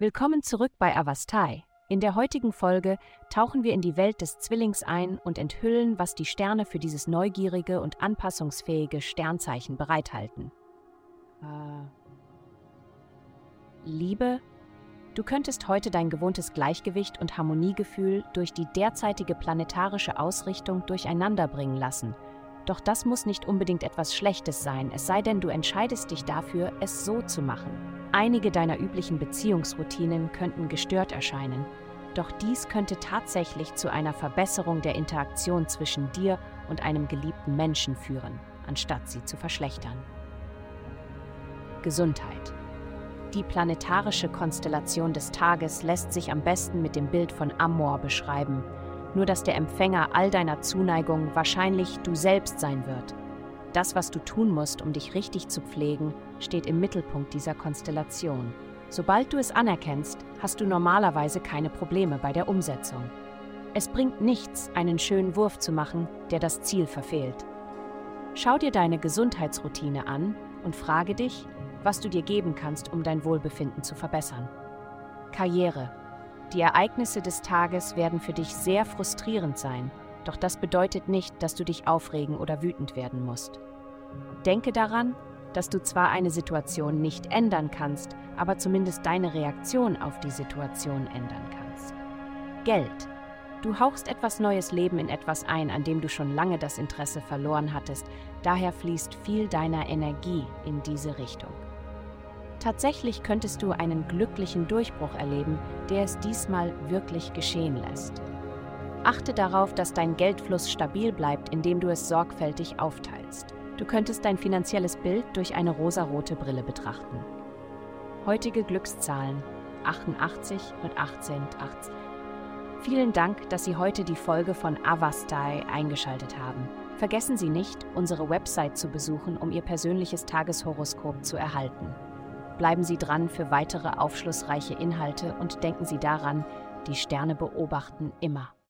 Willkommen zurück bei Avastai. In der heutigen Folge tauchen wir in die Welt des Zwillings ein und enthüllen, was die Sterne für dieses neugierige und anpassungsfähige Sternzeichen bereithalten. Äh. Liebe, du könntest heute dein gewohntes Gleichgewicht und Harmoniegefühl durch die derzeitige planetarische Ausrichtung durcheinanderbringen lassen. Doch das muss nicht unbedingt etwas Schlechtes sein, es sei denn, du entscheidest dich dafür, es so zu machen. Einige deiner üblichen Beziehungsroutinen könnten gestört erscheinen, doch dies könnte tatsächlich zu einer Verbesserung der Interaktion zwischen dir und einem geliebten Menschen führen, anstatt sie zu verschlechtern. Gesundheit. Die planetarische Konstellation des Tages lässt sich am besten mit dem Bild von Amor beschreiben, nur dass der Empfänger all deiner Zuneigung wahrscheinlich du selbst sein wird das, was du tun musst, um dich richtig zu pflegen, steht im Mittelpunkt dieser Konstellation. Sobald du es anerkennst, hast du normalerweise keine Probleme bei der Umsetzung. Es bringt nichts, einen schönen Wurf zu machen, der das Ziel verfehlt. Schau dir deine Gesundheitsroutine an und frage dich, was du dir geben kannst, um dein Wohlbefinden zu verbessern. Karriere. Die Ereignisse des Tages werden für dich sehr frustrierend sein doch das bedeutet nicht, dass du dich aufregen oder wütend werden musst. Denke daran, dass du zwar eine Situation nicht ändern kannst, aber zumindest deine Reaktion auf die Situation ändern kannst. Geld. Du hauchst etwas neues Leben in etwas ein, an dem du schon lange das Interesse verloren hattest, daher fließt viel deiner Energie in diese Richtung. Tatsächlich könntest du einen glücklichen Durchbruch erleben, der es diesmal wirklich geschehen lässt. Achte darauf, dass dein Geldfluss stabil bleibt, indem du es sorgfältig aufteilst. Du könntest dein finanzielles Bild durch eine rosarote Brille betrachten. Heutige Glückszahlen 88 und 18 18. Vielen Dank, dass Sie heute die Folge von Avastai eingeschaltet haben. Vergessen Sie nicht, unsere Website zu besuchen, um Ihr persönliches Tageshoroskop zu erhalten. Bleiben Sie dran für weitere aufschlussreiche Inhalte und denken Sie daran, die Sterne beobachten immer.